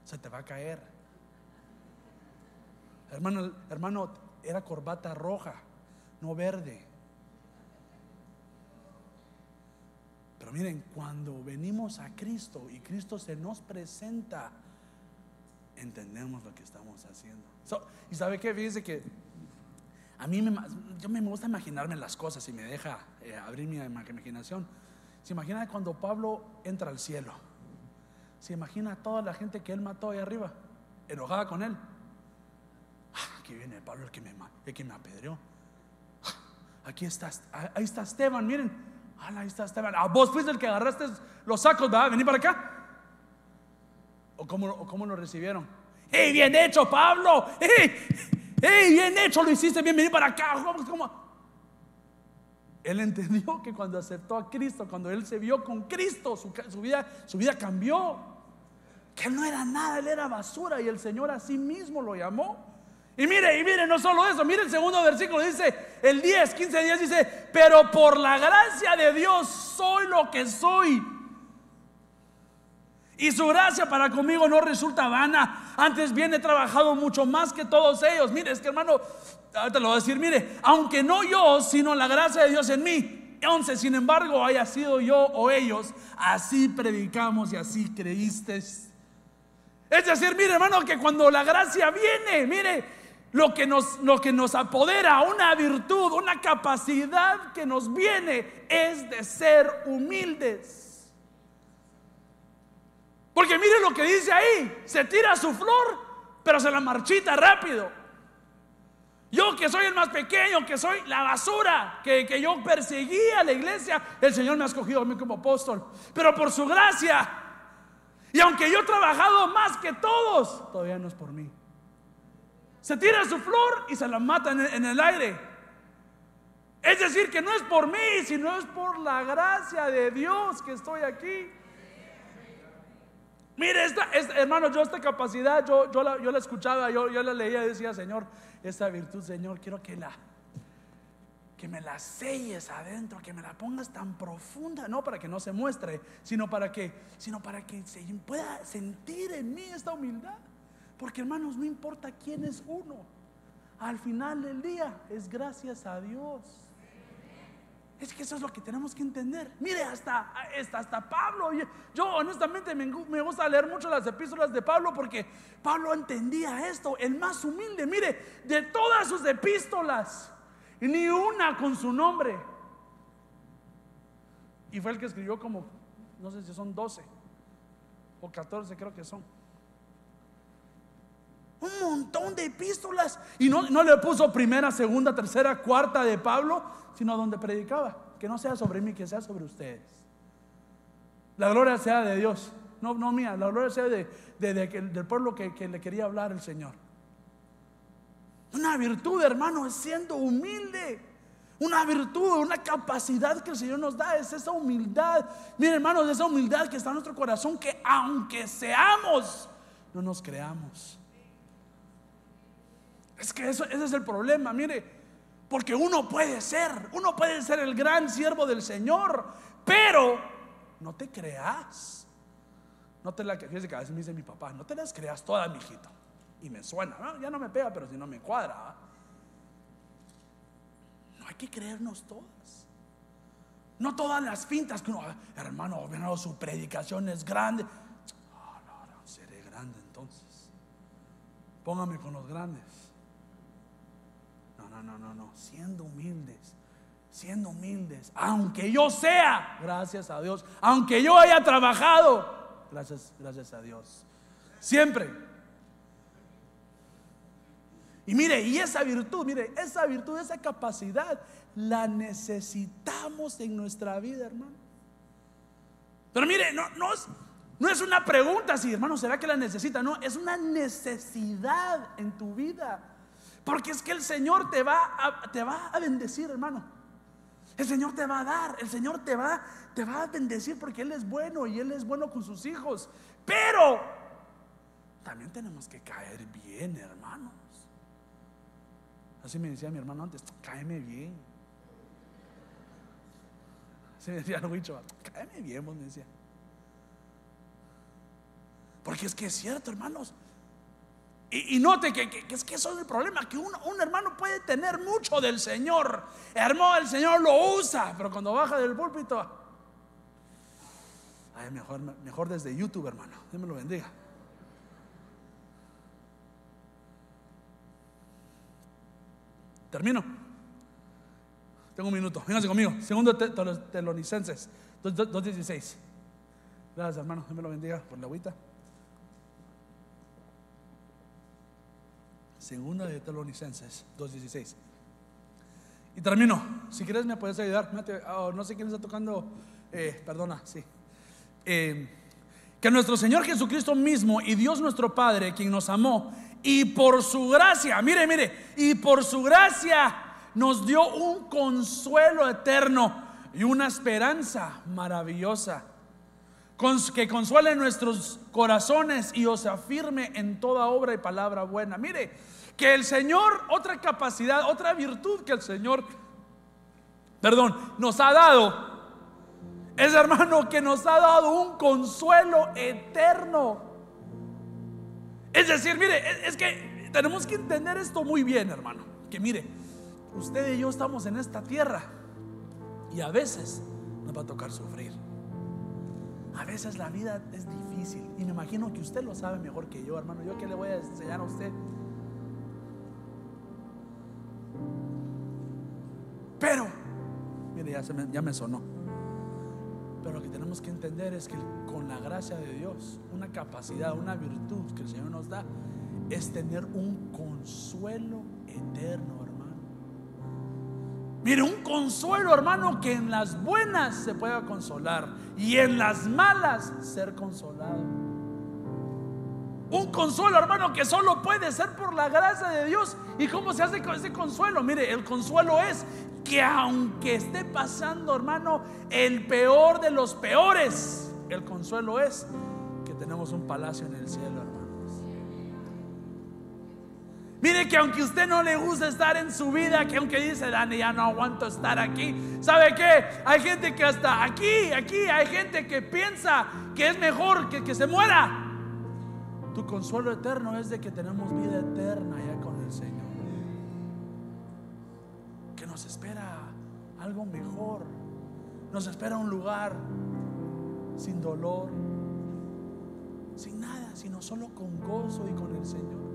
se te va a caer. Hermano, hermano, era corbata roja, no verde. Pero miren, cuando venimos a Cristo y Cristo se nos presenta, entendemos lo que estamos haciendo. y sabe qué, fíjese que a mí me, yo me gusta imaginarme las cosas y me deja eh, abrir mi imaginación. Se imagina cuando Pablo entra al cielo. Se imagina toda la gente que él mató ahí arriba, enojada con él. Ah, aquí viene Pablo el que me, el que me apedreó. Ah, aquí está, ahí está Esteban, miren, ahí está Esteban. ¿A vos fuiste el que agarraste los sacos, ¿verdad? Vení para acá. ¿O cómo, cómo lo recibieron? ¡Hey, bien hecho, Pablo! ¡Hey, hey bien hecho! Lo hiciste bien, vení para acá. ¿Cómo? Él entendió que cuando aceptó a Cristo, cuando él se vio con Cristo, su, vida, su vida cambió. Que él no era nada, él era basura y el Señor a sí mismo lo llamó. Y mire, y mire, no solo eso, mire el segundo versículo, dice, el 10, 15 días dice, pero por la gracia de Dios soy lo que soy. Y su gracia para conmigo no resulta vana. Antes bien he trabajado mucho más que todos ellos. Mire, es que hermano, ahorita lo voy a decir, mire, aunque no yo, sino la gracia de Dios en mí. 11, sin embargo, haya sido yo o ellos, así predicamos y así creíste. Es decir, mire hermano, que cuando la gracia viene, mire, lo que, nos, lo que nos apodera, una virtud, una capacidad que nos viene es de ser humildes. Porque mire lo que dice ahí, se tira su flor, pero se la marchita rápido. Yo que soy el más pequeño, que soy la basura, que, que yo perseguía a la iglesia, el Señor me ha escogido a mí como apóstol. Pero por su gracia, y aunque yo he trabajado más que todos, todavía no es por mí. Se tira su flor y se la mata en el, aire. Es decir, que no es por mí, sino es por la gracia de Dios que estoy aquí. Mire, esta, hermano, yo esta capacidad, yo, yo, la, yo la escuchaba, yo, yo la leía y decía, Señor, esta virtud, Señor, quiero que la, que me la selles adentro, que me la pongas tan profunda, no para que no se muestre, sino para que, sino para que se pueda sentir en mí esta humildad. Porque hermanos, no importa quién es uno. Al final del día es gracias a Dios. Es que eso es lo que tenemos que entender. Mire, hasta, hasta, hasta Pablo. Yo, honestamente me, me, gusta leer mucho las epístolas de Pablo porque Pablo entendía esto, el más humilde. Mire, de todas sus epístolas, ni una con su nombre. Y fue el que escribió como, no sé si son 12 o 14 creo que son. Un montón de epístolas. Y no, no le puso primera, segunda, tercera, cuarta de Pablo, sino donde predicaba. Que no sea sobre mí, que sea sobre ustedes. La gloria sea de Dios. No, no mía, la gloria sea de, del pueblo que, que le quería hablar el Señor. Una virtud, hermano, es siendo humilde. Una virtud, una capacidad que el Señor nos da es esa humildad. Mire, hermanos, esa humildad que está en nuestro corazón, que aunque seamos, no nos creamos. Es que eso, ese es el problema, mire, porque uno puede ser, uno puede ser el gran siervo del Señor, pero no te creas. No te la fíjese que a veces me dice mi papá, no te las creas todas, mijito. Y me suena, ya no me pega, pero si no me cuadra. No hay que creernos todas. No todas las fintas que uno, hermano, bueno, su predicación es grande. No, no, no, seré grande entonces. Póngame con los grandes no, no, no, Siendo humildes, siendo humildes. Aunque yo sea, gracias a Dios. Aunque yo haya trabajado, gracias, gracias a Dios. Siempre. Y mire, y esa virtud, mire, esa virtud, esa capacidad, la necesitamos en nuestra vida, hermano. Pero mire, no, no, es, no es una pregunta si, hermano, ¿será que la necesita? No, es una necesidad en tu vida. Porque es que el Señor te va a, te va a bendecir, hermano. El Señor te va a dar, el Señor te va, te va a bendecir porque Él es bueno y Él es bueno con sus hijos. Pero también tenemos que caer bien, hermanos. Así me decía mi hermano antes, cáeme bien. Así me decía el huicho, cáeme bien, vos me decía. Porque es que es cierto, hermanos. Y, note que, es que eso es el problema, que un, hermano puede tener mucho del Señor. Hermano, el Señor lo usa, pero cuando baja del púlpito, ay, mejor, mejor desde YouTube, hermano. Dios me lo bendiga. Termino. Tengo un minuto. Vénganse conmigo. Segundo Telonicenses 2.16. Gracias, hermano. Dios me lo bendiga por la agüita. Segunda de Tesalonicenses 2.16. Y termino. Si quieres me puedes ayudar. Oh, no sé quién está tocando. Eh, perdona, sí. Eh, que nuestro Señor Jesucristo mismo y Dios nuestro Padre, quien nos amó, y por su gracia, mire, mire, y por su gracia nos dio un consuelo eterno y una esperanza maravillosa, que consuele nuestros corazones y os afirme en toda obra y palabra buena. Mire, que el Señor, otra capacidad, otra virtud que el Señor, perdón, nos ha dado, es hermano que nos ha dado un consuelo eterno. Es decir, mire, es que tenemos que entender esto muy bien, hermano. Que mire, usted y yo estamos en esta tierra y a veces nos va a tocar sufrir. A veces la vida es difícil y me imagino que usted lo sabe mejor que yo, hermano. Yo que le voy a enseñar a usted. Pero, mire, ya, me, sonó. Pero lo que tenemos que entender es que con la gracia de Dios, una capacidad, una virtud que el Señor nos da, es tener un consuelo eterno, hermano. Mire, un consuelo, hermano, que en las buenas se pueda consolar y en las malas ser consolado. Un consuelo, hermano, que solo puede ser por la gracia de Dios. ¿Y cómo se hace con ese consuelo? Mire, el consuelo es que aunque esté pasando, hermano, el peor de los peores, el consuelo es que tenemos un palacio en el cielo, hermanos. Mire que aunque usted no le gusta estar en su vida, que aunque dice, Dani, ya no aguanto estar aquí, ¿sabe qué? Hay gente que hasta aquí, aquí, hay gente que piensa que es mejor que, que se muera. Tu consuelo eterno es de que tenemos vida eterna ya con el Señor nos espera algo mejor. Nos espera un lugar sin dolor, sin nada, sino solo con gozo y con el Señor.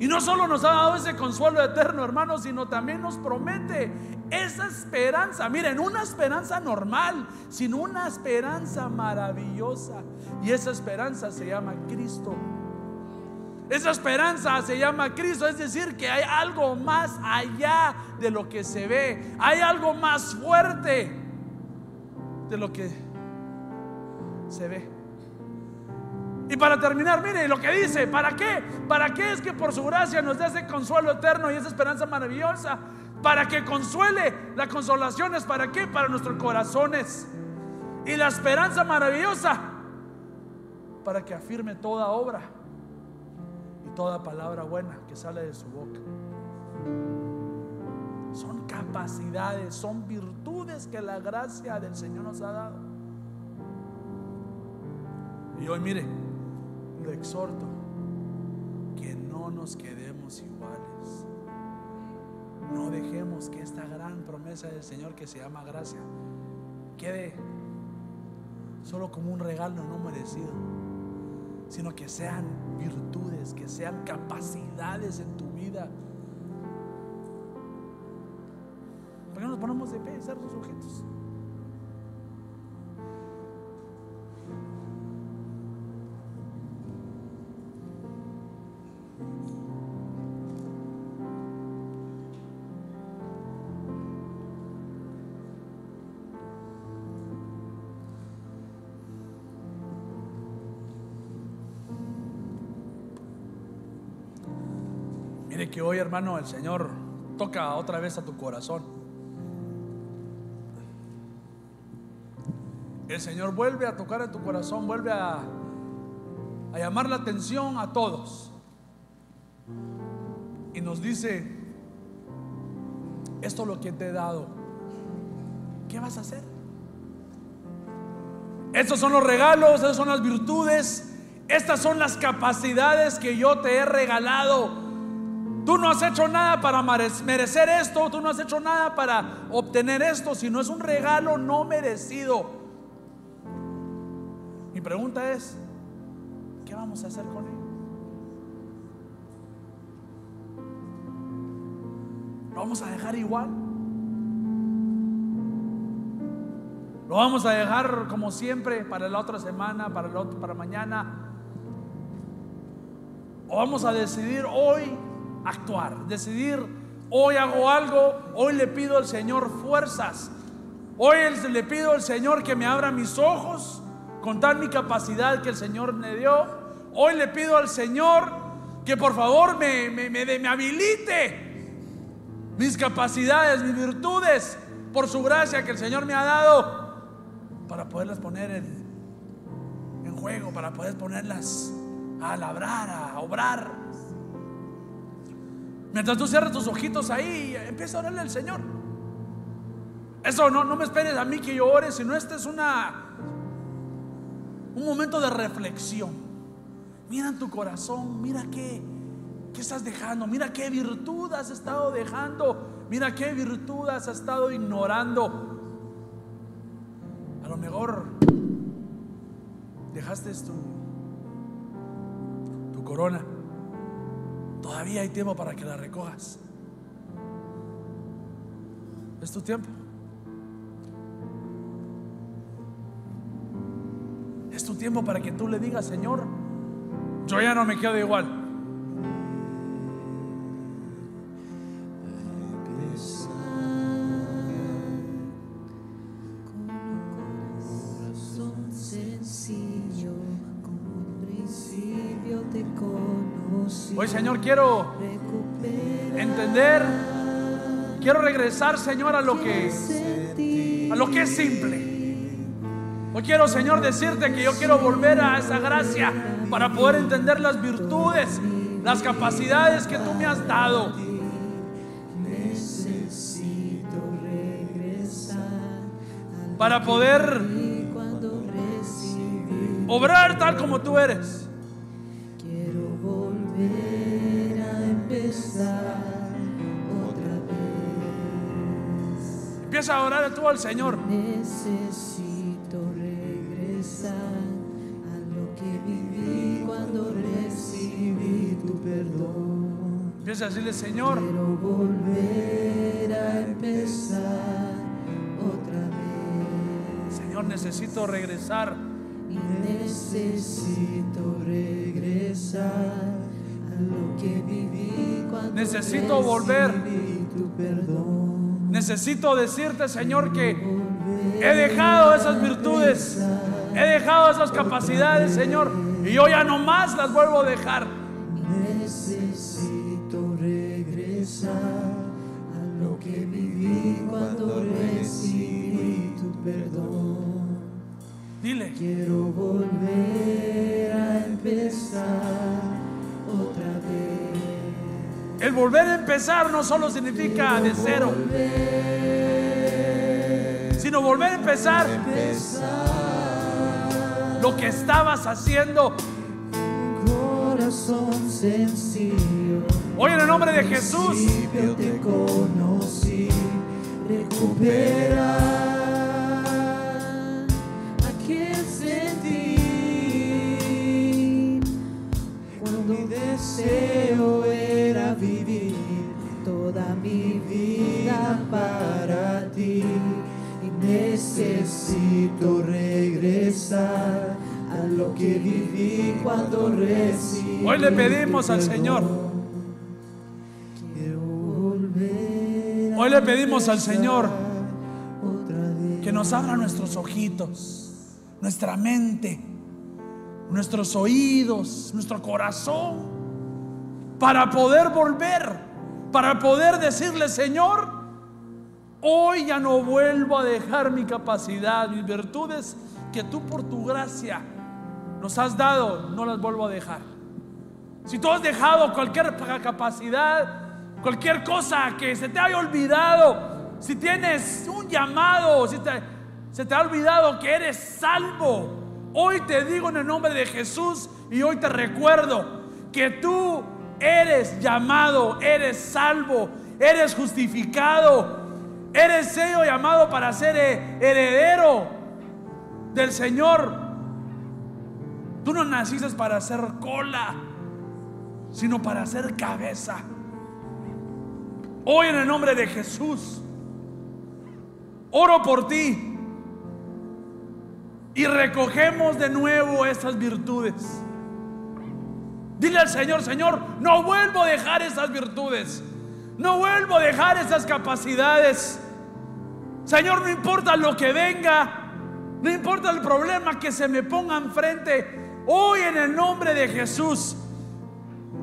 Y no solo nos ha dado ese consuelo eterno, hermanos, sino también nos promete esa esperanza. Miren, una esperanza normal, sino una esperanza maravillosa. Y esa esperanza se llama Cristo. Esa esperanza se llama Cristo, es decir, que hay algo más allá de lo que se ve, hay algo más fuerte de lo que se ve. Y para terminar, mire lo que dice, ¿para qué? ¿Para qué es que por su gracia nos da ese consuelo eterno y esa esperanza maravillosa? Para que consuele, la consolación es para qué? Para nuestros corazones. Y la esperanza maravillosa, para que afirme toda obra toda palabra buena que sale de su boca. Son capacidades, son virtudes que la gracia del Señor nos ha dado. Y hoy mire, exhorto, que no nos quedemos iguales. No dejemos que esta gran promesa del Señor que se llama gracia quede solo como un regalo no merecido sino que sean virtudes, que sean capacidades en tu vida. ¿Por qué nos ponemos de pie, ser sujetos? Hermano, el Señor toca otra vez a tu corazón. El Señor vuelve a tocar en tu corazón, vuelve a, a llamar la atención a todos. Y nos dice, esto es lo que te he dado. ¿Qué vas a hacer? Estos son los regalos, estas son las virtudes, estas son las capacidades que yo te he regalado Tú no has hecho nada para merecer esto, tú no has hecho nada para obtener esto, sino es un regalo no merecido. Mi pregunta es, ¿qué vamos a hacer con él? ¿Lo vamos a dejar igual? ¿Lo vamos a dejar como siempre para la otra semana, para, la otra, para mañana? ¿O vamos a decidir hoy actuar, decidir, hoy hago algo, hoy le pido al Señor fuerzas, hoy le pido al Señor que me abra mis ojos con tal mi capacidad que el Señor me dio. Hoy le pido al Señor que por favor me, me, me, me habilite mis capacidades, mis virtudes, por su gracia que el Señor me ha dado, para poderlas poner en, en juego, para poder ponerlas a labrar, a obrar. Mientras tú cierras tus ojitos ahí, empieza a orarle al Señor. Eso no, no me esperes a mí que yo ore, sino este es una un momento de reflexión. Mira en tu corazón, mira qué, qué estás dejando, mira qué virtud has estado dejando, mira qué virtud has estado ignorando. A lo mejor dejaste tu, tu corona. Todavía hay tiempo para que la recojas. Es tu tiempo. Es tu tiempo para que tú le digas, Señor, yo ya no me quedo igual. Hoy, Señor, quiero entender, quiero regresar, Señor, a lo que a lo que es simple. Hoy quiero, Señor, decirte que yo quiero volver a esa gracia para poder entender las virtudes, las capacidades que tú me has dado. Necesito regresar Para poder obrar tal como tú eres. Empieza a orar tú al Señor. Necesito regresar a lo que viví cuando recibí tu perdón. Empieza a decirle, Señor, Quiero volver a empezar otra vez. Señor, necesito regresar. Necesito regresar a lo que viví cuando Necesito volver. tu perdón. Necesito decirte, Señor, que he dejado esas virtudes, he dejado esas capacidades, Señor, y yo ya no más las vuelvo a dejar. Necesito regresar a lo que viví cuando recibí tu perdón. Dile, Quiero volver el volver a empezar no solo significa de cero, sino volver a empezar lo que estabas haciendo. Corazón sencillo. Hoy en el nombre de Jesús, te conocí, recuperar aquel sentir cuando mi deseo toda mi vida para ti. Y necesito regresar a lo que viví cuando recibí hoy le pedimos al Señor, hoy le pedimos al Señor que nos abra nuestros ojitos, nuestra mente, nuestros oídos, nuestro corazón, para poder volver, para poder decirle, Señor, hoy ya no vuelvo a dejar mi capacidad, mis virtudes que tú por tu gracia nos has dado, no las vuelvo a dejar. Si tú has dejado cualquier capacidad, cualquier cosa que se te haya olvidado, si tienes un llamado, si se te ha olvidado que eres salvo, hoy te digo en el nombre de Jesús y hoy te recuerdo que tú eres llamado, eres salvo, eres justificado, eres sello llamado para ser heredero del Señor. Tú no naciste para hacer cola, sino para hacer cabeza. Hoy en el nombre de Jesús, oro por ti y recogemos de nuevo estas virtudes. Dile al Señor, Señor, no vuelvo a dejar esas virtudes, no vuelvo a dejar esas capacidades. Señor, no importa lo que venga, No importa el problema que se me ponga enfrente, hoy en el nombre de Jesús,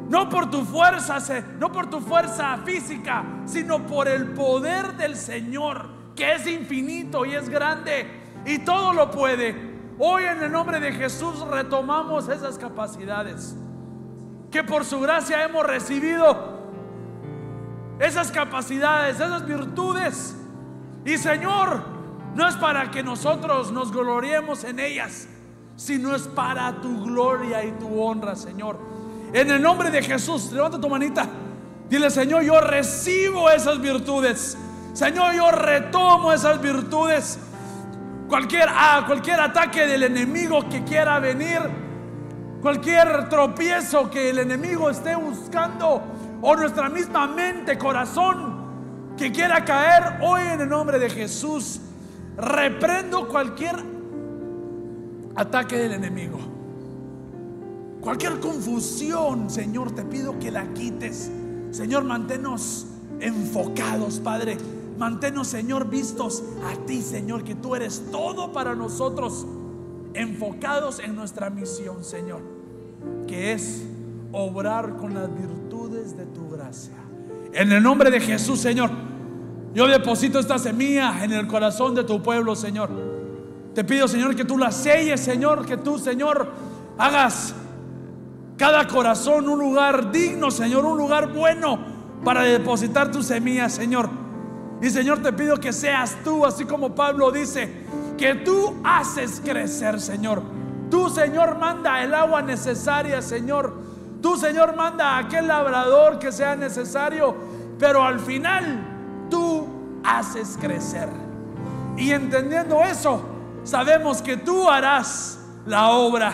no por tu fuerza, no por tu fuerza física, sino por el poder del Señor, que es infinito y es grande y todo lo puede. Hoy en el nombre de Jesús retomamos esas capacidades que por su gracia hemos recibido. Esas capacidades, esas virtudes. Y Señor, no es para que nosotros nos gloriemos en ellas, sino es para tu gloria y tu honra, Señor. En el nombre de Jesús, levanta tu manita. Dile, Señor, yo recibo esas virtudes. Señor, yo retomo esas virtudes. Cualquier, ah, cualquier ataque del enemigo que quiera venir, cualquier tropiezo que el enemigo esté buscando, o nuestra misma mente, corazón, que quiera caer, hoy en el nombre de Jesús, reprendo cualquier ataque del enemigo. Cualquier confusión, Señor, te pido que la quites. Señor, manténnos enfocados, Padre. Manténnos, Señor, vistos a ti, Señor, que tú eres todo para nosotros. Enfocados en nuestra misión, Señor, que es obrar con las virtudes de tu gracia. En el nombre de Jesús, Señor, yo deposito esta semilla en el corazón de tu pueblo, Señor. Te pido, Señor, que tú la selles, Señor, que tú, Señor, hagas cada corazón un lugar digno, Señor, un lugar bueno para depositar tu semilla, Señor. Y Señor, te pido que seas tú, así como Pablo dice, que tú haces crecer, Señor. Tú, Señor, manda el agua necesaria, Señor. Tú, Señor, manda a aquel labrador que sea necesario. Pero al final, tú haces crecer. Y entendiendo eso, sabemos que tú harás la obra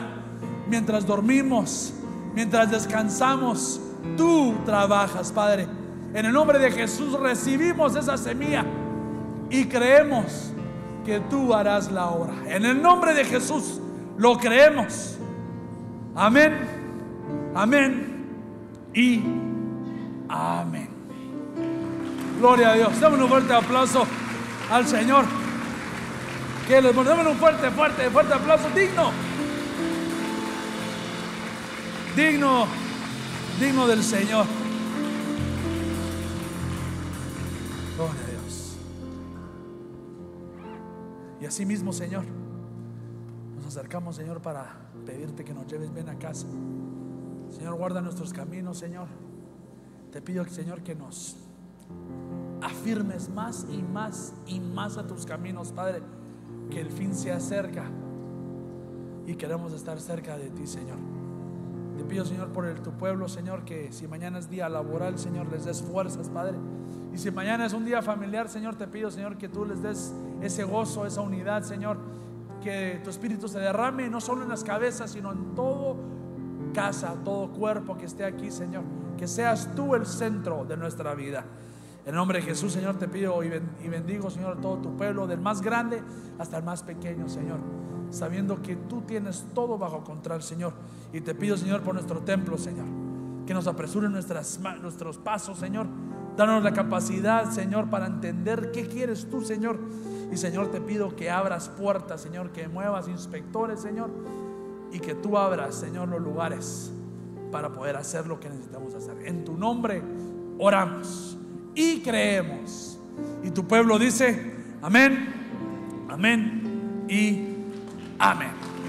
mientras dormimos mientras descansamos, tú trabajas, Padre. En el nombre de Jesús recibimos esa semilla y creemos que tú harás la obra. En el nombre de Jesús lo creemos. Amén, amén y amén. Gloria a Dios. Dame un fuerte aplauso al Señor. Que les un fuerte, fuerte, fuerte aplauso digno digno, digno del Señor. Gloria a Dios. Y así mismo, Señor, acercamos, Señor, para pedirte que nos lleves bien a casa. Señor, guarda nuestros caminos, Señor. Te pido, Señor, que nos afirmes más y más y más a tus caminos, Padre, que el fin se acerca y queremos estar cerca de ti, Señor. Te pido, Señor, por el, tu pueblo, Señor, que si mañana es día laboral, Señor, les des fuerzas, Padre. Y si mañana es un día familiar, Señor, te pido, Señor, que tú les des ese gozo, esa unidad, Señor. Que tu espíritu se derrame no solo en las cabezas, sino en todo casa, todo cuerpo que esté aquí, Señor. Que seas tú el centro de nuestra vida. En nombre de Jesús, Señor, te pido y bendigo, Señor, todo tu pueblo, del más grande hasta el más pequeño, Señor sabiendo que tú tienes todo bajo control, Señor. Y te pido, Señor, por nuestro templo, Señor, que nos apresuren nuestras, nuestros pasos, Señor. Danos la capacidad, Señor, para entender qué quieres tú, Señor. Y, Señor, te pido que abras puertas, Señor, que muevas inspectores, Señor, y que tú abras, Señor, los lugares para poder hacer lo que necesitamos hacer. En tu nombre oramos y creemos. Y tu pueblo dice, amén, amén y Amén.